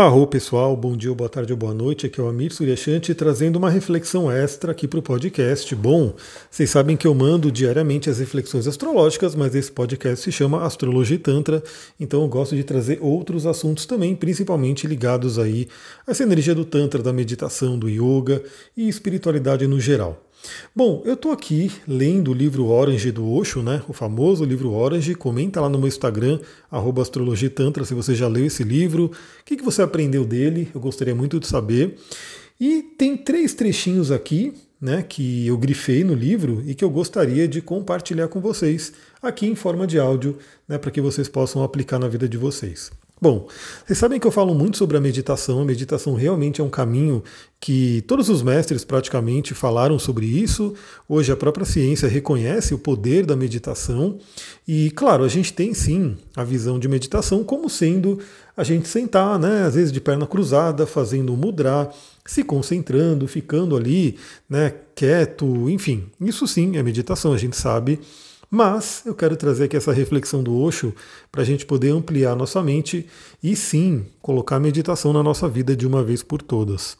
Arro pessoal, bom dia, boa tarde ou boa noite. Aqui é o Amir Suryashanti trazendo uma reflexão extra aqui para o podcast. Bom, vocês sabem que eu mando diariamente as reflexões astrológicas, mas esse podcast se chama Astrologia e Tantra, então eu gosto de trazer outros assuntos também, principalmente ligados aí a essa energia do Tantra, da meditação, do yoga e espiritualidade no geral. Bom, eu estou aqui lendo o livro Orange do Osho, né? O famoso livro Orange. Comenta lá no meu Instagram, astrologitantra, se você já leu esse livro. O que, que você aprendeu dele? Eu gostaria muito de saber. E tem três trechinhos aqui, né, que eu grifei no livro e que eu gostaria de compartilhar com vocês aqui em forma de áudio, né, para que vocês possam aplicar na vida de vocês. Bom, vocês sabem que eu falo muito sobre a meditação. A meditação realmente é um caminho que todos os mestres praticamente falaram sobre isso. Hoje a própria ciência reconhece o poder da meditação. E, claro, a gente tem sim a visão de meditação como sendo a gente sentar, né, às vezes de perna cruzada, fazendo um mudra, se concentrando, ficando ali, né, quieto, enfim. Isso sim é meditação, a gente sabe. Mas eu quero trazer aqui essa reflexão do Osho para a gente poder ampliar nossa mente e sim colocar a meditação na nossa vida de uma vez por todas.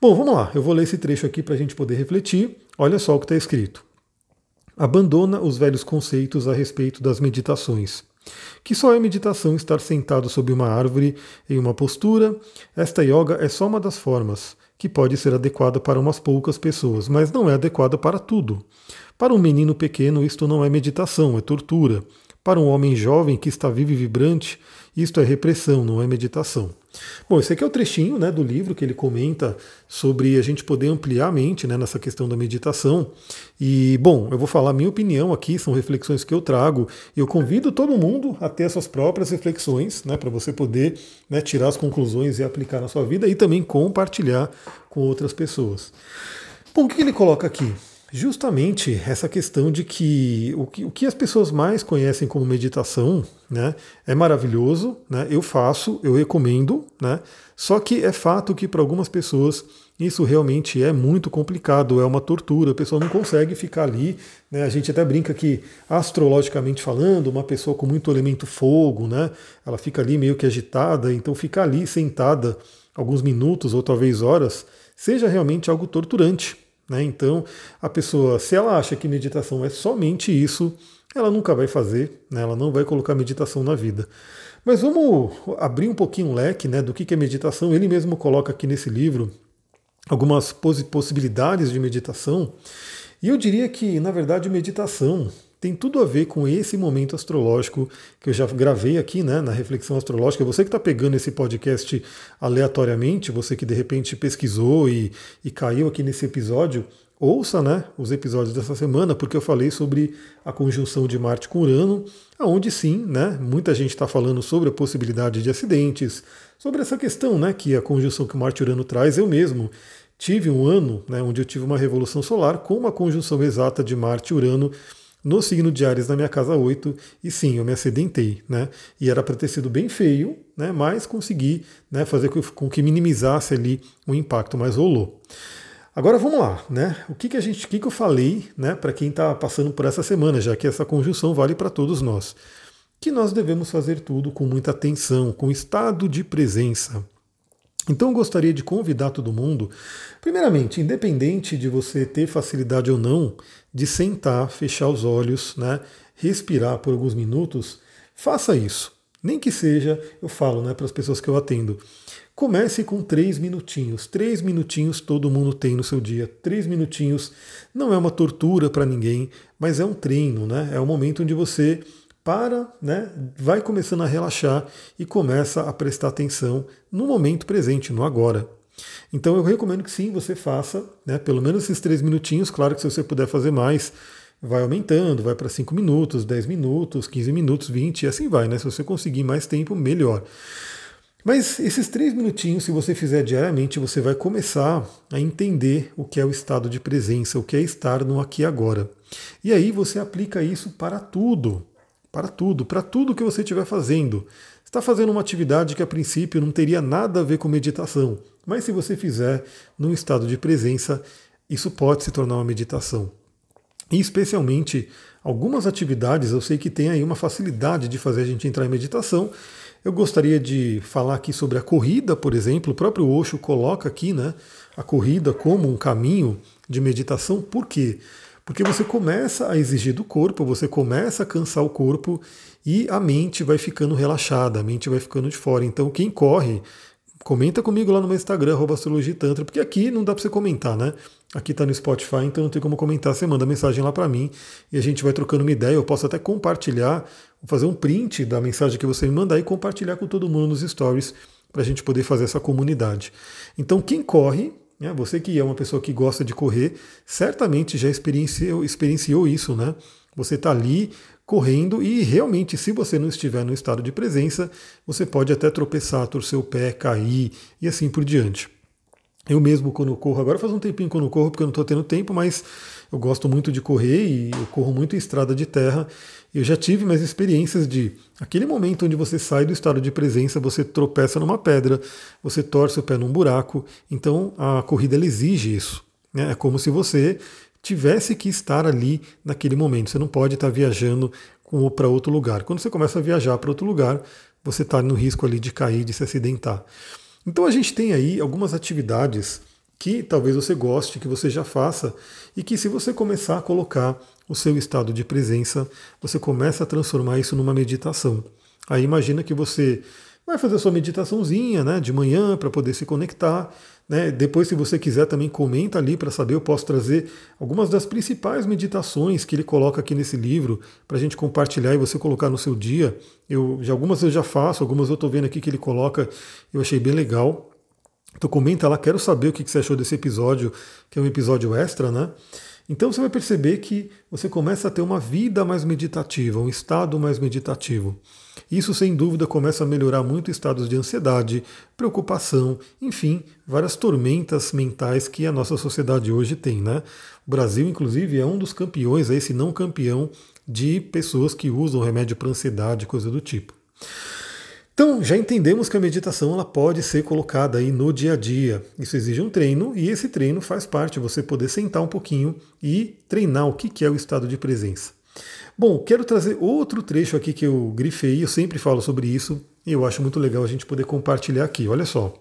Bom, vamos lá, eu vou ler esse trecho aqui para a gente poder refletir. Olha só o que está escrito. Abandona os velhos conceitos a respeito das meditações. Que só é meditação estar sentado sob uma árvore em uma postura. Esta yoga é só uma das formas, que pode ser adequada para umas poucas pessoas, mas não é adequada para tudo. Para um menino pequeno, isto não é meditação, é tortura. Para um homem jovem que está vivo e vibrante, isto é repressão, não é meditação. Bom, esse aqui é o trechinho né, do livro que ele comenta sobre a gente poder ampliar a mente né, nessa questão da meditação. E, bom, eu vou falar minha opinião aqui, são reflexões que eu trago, eu convido todo mundo a ter suas próprias reflexões, né, para você poder né, tirar as conclusões e aplicar na sua vida e também compartilhar com outras pessoas. Bom, o que ele coloca aqui? Justamente essa questão de que o, que o que as pessoas mais conhecem como meditação né, é maravilhoso, né, eu faço, eu recomendo, né, só que é fato que para algumas pessoas isso realmente é muito complicado, é uma tortura, a pessoa não consegue ficar ali. Né, a gente até brinca que, astrologicamente falando, uma pessoa com muito elemento fogo, né, ela fica ali meio que agitada, então ficar ali sentada alguns minutos ou talvez horas seja realmente algo torturante. Né? Então, a pessoa, se ela acha que meditação é somente isso, ela nunca vai fazer, né? ela não vai colocar meditação na vida. Mas vamos abrir um pouquinho o leque né, do que é meditação. Ele mesmo coloca aqui nesse livro algumas possibilidades de meditação. E eu diria que, na verdade, meditação tem tudo a ver com esse momento astrológico que eu já gravei aqui né, na reflexão astrológica. Você que está pegando esse podcast aleatoriamente, você que de repente pesquisou e, e caiu aqui nesse episódio, ouça né, os episódios dessa semana, porque eu falei sobre a conjunção de Marte com Urano, aonde sim, né, muita gente está falando sobre a possibilidade de acidentes, sobre essa questão né, que a conjunção que Marte e Urano traz. Eu mesmo tive um ano né, onde eu tive uma revolução solar com uma conjunção exata de Marte e Urano no signo de Ares na minha casa 8, e sim, eu me acidentei, né? E era para ter sido bem feio, né? Mas consegui né, fazer com que minimizasse ali o impacto, mas rolou. Agora vamos lá, né? O que, que a gente, o que, que eu falei, né, para quem está passando por essa semana, já que essa conjunção vale para todos nós, que nós devemos fazer tudo com muita atenção, com estado de presença. Então eu gostaria de convidar todo mundo, primeiramente, independente de você ter facilidade ou não de sentar, fechar os olhos, né, respirar por alguns minutos, faça isso. Nem que seja, eu falo né, para as pessoas que eu atendo, comece com três minutinhos. Três minutinhos todo mundo tem no seu dia. Três minutinhos não é uma tortura para ninguém, mas é um treino, né? É um momento onde você para, né, vai começando a relaxar e começa a prestar atenção no momento presente, no agora. Então eu recomendo que sim, você faça, né, pelo menos esses três minutinhos. Claro que se você puder fazer mais, vai aumentando, vai para 5 minutos, 10 minutos, 15 minutos, 20 e assim vai, né? Se você conseguir mais tempo, melhor. Mas esses três minutinhos, se você fizer diariamente, você vai começar a entender o que é o estado de presença, o que é estar no aqui e agora. E aí você aplica isso para tudo para tudo, para tudo que você estiver fazendo. Está fazendo uma atividade que a princípio não teria nada a ver com meditação, mas se você fizer num estado de presença, isso pode se tornar uma meditação. E especialmente algumas atividades eu sei que tem aí uma facilidade de fazer a gente entrar em meditação. Eu gostaria de falar aqui sobre a corrida, por exemplo. O próprio Osho coloca aqui né, a corrida como um caminho de meditação. Por quê? Porque você começa a exigir do corpo, você começa a cansar o corpo e a mente vai ficando relaxada, a mente vai ficando de fora. Então, quem corre, comenta comigo lá no meu Instagram, astrologitantra, porque aqui não dá para você comentar, né? Aqui está no Spotify, então não tem como comentar. Você manda mensagem lá para mim e a gente vai trocando uma ideia. Eu posso até compartilhar, fazer um print da mensagem que você me mandar e compartilhar com todo mundo nos stories para a gente poder fazer essa comunidade. Então, quem corre, né? Você que é uma pessoa que gosta de correr, certamente já experienciou, experienciou isso, né? Você está ali correndo e realmente, se você não estiver no estado de presença, você pode até tropeçar, torcer o pé, cair e assim por diante. Eu mesmo, quando corro, agora faz um tempinho que eu não corro porque eu não estou tendo tempo, mas eu gosto muito de correr e eu corro muito em estrada de terra. Eu já tive mais experiências de aquele momento onde você sai do estado de presença, você tropeça numa pedra, você torce o pé num buraco. Então a corrida exige isso. Né? É como se você tivesse que estar ali naquele momento. Você não pode estar viajando para outro lugar. Quando você começa a viajar para outro lugar, você está no risco ali de cair, de se acidentar. Então a gente tem aí algumas atividades que talvez você goste, que você já faça, e que se você começar a colocar o seu estado de presença, você começa a transformar isso numa meditação. Aí imagina que você vai fazer a sua meditaçãozinha né, de manhã para poder se conectar. Né? Depois, se você quiser, também comenta ali para saber. Eu posso trazer algumas das principais meditações que ele coloca aqui nesse livro para a gente compartilhar e você colocar no seu dia. Eu, algumas eu já faço, algumas eu estou vendo aqui que ele coloca, eu achei bem legal. Então comenta lá, quero saber o que você achou desse episódio, que é um episódio extra, né? Então você vai perceber que você começa a ter uma vida mais meditativa, um estado mais meditativo. Isso, sem dúvida, começa a melhorar muito estados de ansiedade, preocupação, enfim, várias tormentas mentais que a nossa sociedade hoje tem. Né? O Brasil, inclusive, é um dos campeões, aí, se não campeão, de pessoas que usam remédio para ansiedade, coisa do tipo. Então, já entendemos que a meditação ela pode ser colocada aí no dia a dia. Isso exige um treino e esse treino faz parte você poder sentar um pouquinho e treinar o que é o estado de presença. Bom, quero trazer outro trecho aqui que eu grifei, eu sempre falo sobre isso e eu acho muito legal a gente poder compartilhar aqui. Olha só,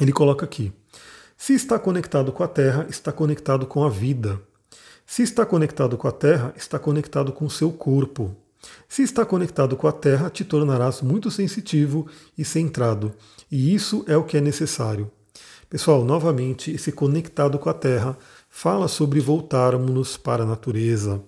ele coloca aqui: se está conectado com a Terra, está conectado com a vida. Se está conectado com a Terra, está conectado com o seu corpo. Se está conectado com a Terra, te tornarás muito sensitivo e centrado, e isso é o que é necessário. Pessoal, novamente, esse conectado com a Terra fala sobre voltarmos para a natureza.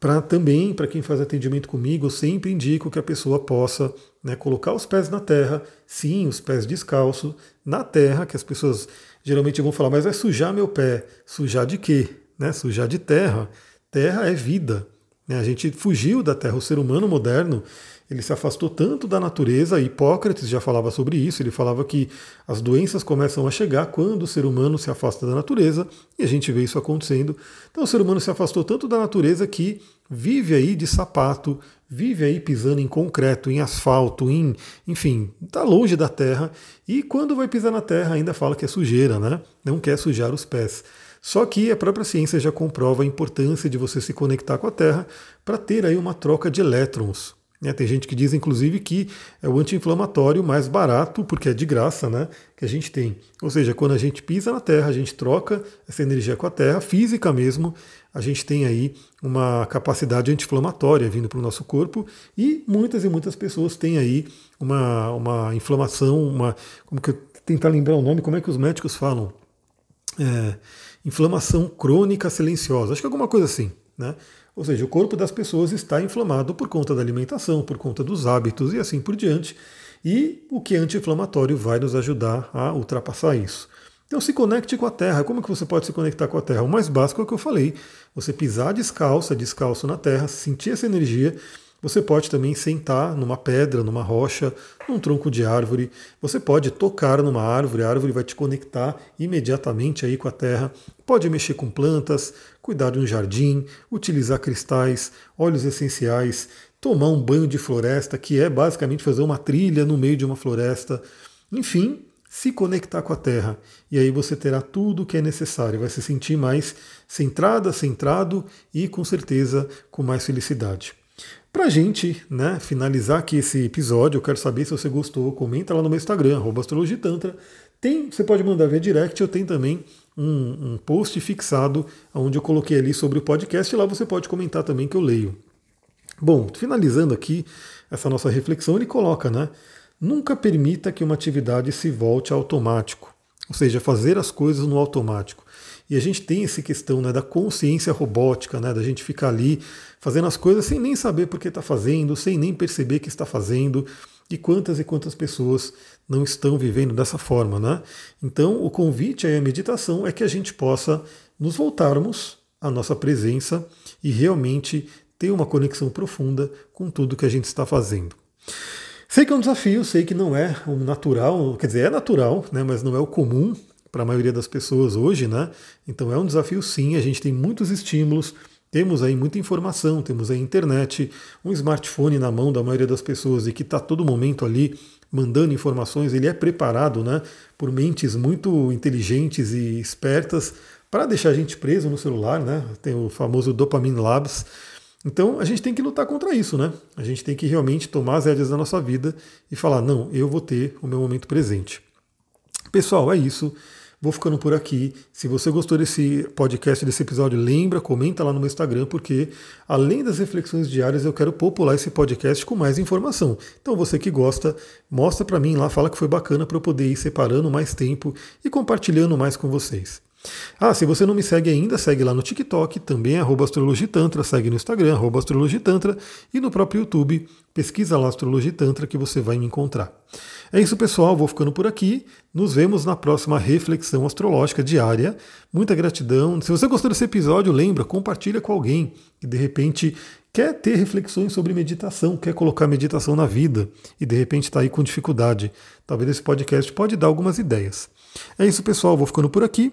Para também, para quem faz atendimento comigo, eu sempre indico que a pessoa possa né, colocar os pés na terra, sim, os pés descalços, na terra, que as pessoas geralmente vão falar, mas vai sujar meu pé. Sujar de quê? Né? Sujar de terra. Terra é vida. Né? A gente fugiu da Terra. O ser humano moderno ele se afastou tanto da natureza, Hipócrates já falava sobre isso, ele falava que as doenças começam a chegar quando o ser humano se afasta da natureza, e a gente vê isso acontecendo. Então o ser humano se afastou tanto da natureza que vive aí de sapato, vive aí pisando em concreto, em asfalto, em, enfim, está longe da terra, e quando vai pisar na terra ainda fala que é sujeira, né? Não quer sujar os pés. Só que a própria ciência já comprova a importância de você se conectar com a Terra para ter aí uma troca de elétrons. Né? Tem gente que diz, inclusive, que é o anti-inflamatório mais barato, porque é de graça, né? Que a gente tem. Ou seja, quando a gente pisa na Terra, a gente troca essa energia com a Terra, física mesmo, a gente tem aí uma capacidade anti-inflamatória vindo para o nosso corpo e muitas e muitas pessoas têm aí uma, uma inflamação, uma. Como que eu tentar lembrar o nome, como é que os médicos falam? É, inflamação crônica silenciosa, acho que alguma coisa assim, né? Ou seja, o corpo das pessoas está inflamado por conta da alimentação, por conta dos hábitos e assim por diante. E o que é anti-inflamatório vai nos ajudar a ultrapassar isso. Então se conecte com a terra. Como que você pode se conectar com a terra? O mais básico é o que eu falei. Você pisar descalça, descalço na terra, sentir essa energia você pode também sentar numa pedra, numa rocha, num tronco de árvore. Você pode tocar numa árvore, a árvore vai te conectar imediatamente aí com a terra. Pode mexer com plantas, cuidar de um jardim, utilizar cristais, óleos essenciais, tomar um banho de floresta, que é basicamente fazer uma trilha no meio de uma floresta. Enfim, se conectar com a Terra. E aí você terá tudo o que é necessário. Vai se sentir mais centrada, centrado e com certeza com mais felicidade. Pra gente né, finalizar aqui esse episódio, eu quero saber se você gostou. Comenta lá no meu Instagram, astrologitantra. Tem, você pode mandar via direct, eu tenho também um, um post fixado onde eu coloquei ali sobre o podcast. Lá você pode comentar também que eu leio. Bom, finalizando aqui essa nossa reflexão, ele coloca, né? Nunca permita que uma atividade se volte automático, ou seja, fazer as coisas no automático. E a gente tem essa questão né, da consciência robótica, né, da gente ficar ali fazendo as coisas sem nem saber por que está fazendo, sem nem perceber que está fazendo. E quantas e quantas pessoas não estão vivendo dessa forma, né? Então, o convite à meditação é que a gente possa nos voltarmos à nossa presença e realmente ter uma conexão profunda com tudo que a gente está fazendo. Sei que é um desafio, sei que não é o natural, quer dizer, é natural, né, mas não é o comum para a maioria das pessoas hoje, né? Então é um desafio sim, a gente tem muitos estímulos, temos aí muita informação, temos a internet, um smartphone na mão da maioria das pessoas e que está todo momento ali mandando informações, ele é preparado né, por mentes muito inteligentes e espertas para deixar a gente preso no celular, né? Tem o famoso Dopamine Labs. Então a gente tem que lutar contra isso, né? A gente tem que realmente tomar as rédeas da nossa vida e falar: não, eu vou ter o meu momento presente. Pessoal, é isso. Vou ficando por aqui. Se você gostou desse podcast, desse episódio, lembra, comenta lá no meu Instagram, porque além das reflexões diárias, eu quero popular esse podcast com mais informação. Então você que gosta, mostra para mim lá, fala que foi bacana para eu poder ir separando mais tempo e compartilhando mais com vocês. Ah, se você não me segue ainda, segue lá no TikTok, também é astrologitantra, segue no Instagram, astrologitantra, e no próprio YouTube, pesquisa lá astrologitantra que você vai me encontrar. É isso, pessoal, vou ficando por aqui. Nos vemos na próxima reflexão astrológica diária. Muita gratidão. Se você gostou desse episódio, lembra, compartilha com alguém que de repente quer ter reflexões sobre meditação, quer colocar meditação na vida e de repente está aí com dificuldade. Talvez esse podcast pode dar algumas ideias. É isso, pessoal, vou ficando por aqui.